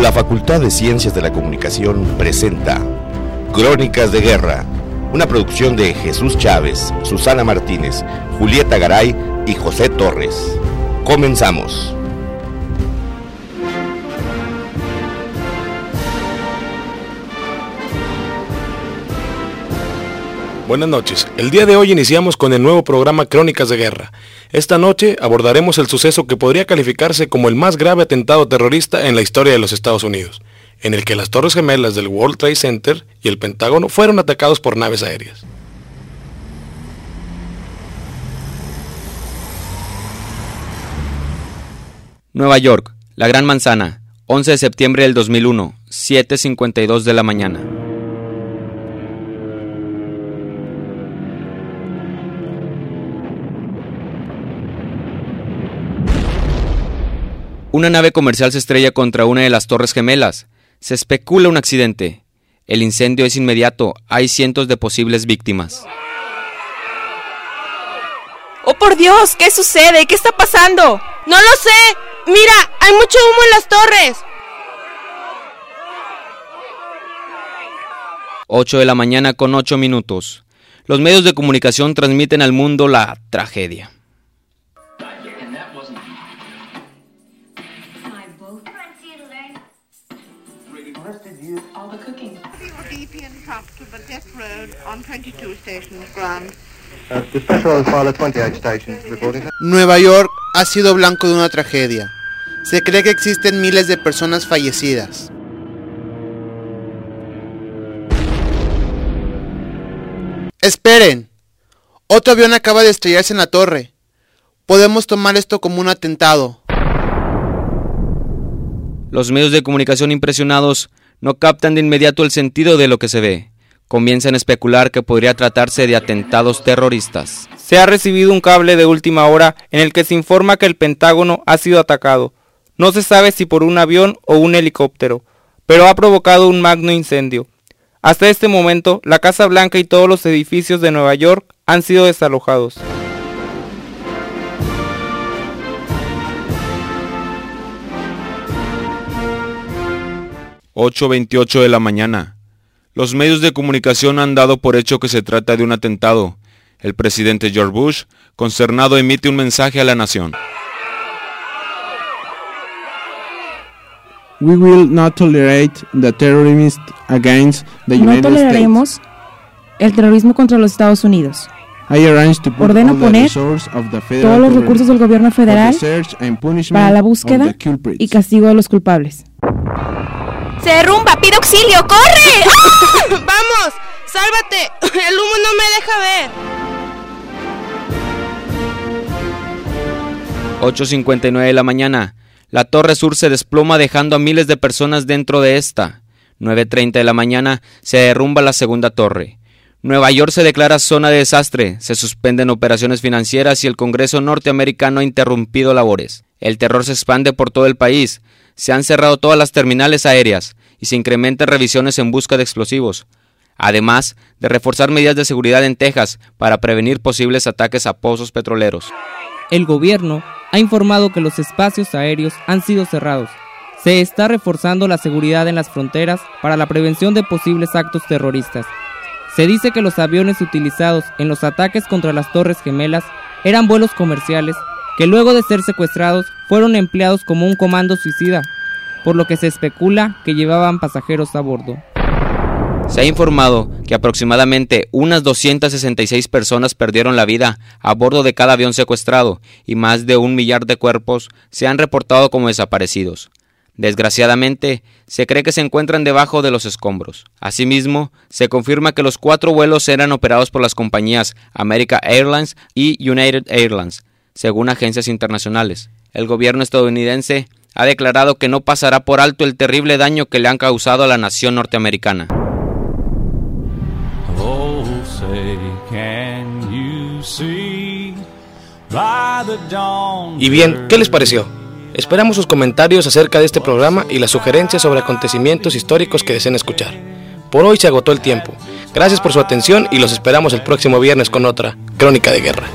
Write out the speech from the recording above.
La Facultad de Ciencias de la Comunicación presenta Crónicas de Guerra, una producción de Jesús Chávez, Susana Martínez, Julieta Garay y José Torres. Comenzamos. Buenas noches. El día de hoy iniciamos con el nuevo programa Crónicas de Guerra. Esta noche abordaremos el suceso que podría calificarse como el más grave atentado terrorista en la historia de los Estados Unidos, en el que las Torres Gemelas del World Trade Center y el Pentágono fueron atacados por naves aéreas. Nueva York, La Gran Manzana, 11 de septiembre del 2001, 7.52 de la mañana. Una nave comercial se estrella contra una de las torres gemelas. Se especula un accidente. El incendio es inmediato. Hay cientos de posibles víctimas. ¡Oh, por Dios! ¿Qué sucede? ¿Qué está pasando? ¡No lo sé! ¡Mira! ¡Hay mucho humo en las torres! 8 de la mañana con 8 minutos. Los medios de comunicación transmiten al mundo la tragedia. Nueva York ha sido blanco de una tragedia. Se cree que existen miles de personas fallecidas. Esperen. Otro avión acaba de estrellarse en la torre. Podemos tomar esto como un atentado. Los medios de comunicación impresionados no captan de inmediato el sentido de lo que se ve. Comienzan a especular que podría tratarse de atentados terroristas. Se ha recibido un cable de última hora en el que se informa que el Pentágono ha sido atacado. No se sabe si por un avión o un helicóptero, pero ha provocado un magno incendio. Hasta este momento, la Casa Blanca y todos los edificios de Nueva York han sido desalojados. ...8.28 de la mañana. Los medios de comunicación han dado por hecho que se trata de un atentado. El presidente George Bush, concernado, emite un mensaje a la nación. We will not tolerate the terrorism against the no United toleraremos States. el terrorismo contra los Estados Unidos. I arrange to put Ordeno poner Todos los recursos del gobierno federal para la búsqueda y castigo de los culpables. ¡Se derrumba! ¡Pide auxilio! ¡Corre! ¡Ah! ¡Vamos! ¡Sálvate! ¡El humo no me deja ver! 8.59 de la mañana. La torre sur se desploma dejando a miles de personas dentro de esta. 9.30 de la mañana se derrumba la segunda torre. Nueva York se declara zona de desastre, se suspenden operaciones financieras y el Congreso norteamericano ha interrumpido labores. El terror se expande por todo el país, se han cerrado todas las terminales aéreas y se incrementan revisiones en busca de explosivos, además de reforzar medidas de seguridad en Texas para prevenir posibles ataques a pozos petroleros. El gobierno ha informado que los espacios aéreos han sido cerrados. Se está reforzando la seguridad en las fronteras para la prevención de posibles actos terroristas. Se dice que los aviones utilizados en los ataques contra las Torres Gemelas eran vuelos comerciales que luego de ser secuestrados fueron empleados como un comando suicida, por lo que se especula que llevaban pasajeros a bordo. Se ha informado que aproximadamente unas 266 personas perdieron la vida a bordo de cada avión secuestrado y más de un millar de cuerpos se han reportado como desaparecidos. Desgraciadamente, se cree que se encuentran debajo de los escombros. Asimismo, se confirma que los cuatro vuelos eran operados por las compañías America Airlines y United Airlines, según agencias internacionales. El gobierno estadounidense ha declarado que no pasará por alto el terrible daño que le han causado a la nación norteamericana. Oh, say, can you see by the dawn's Y bien, ¿qué les pareció? Esperamos sus comentarios acerca de este programa y las sugerencias sobre acontecimientos históricos que deseen escuchar. Por hoy se agotó el tiempo. Gracias por su atención y los esperamos el próximo viernes con otra Crónica de Guerra.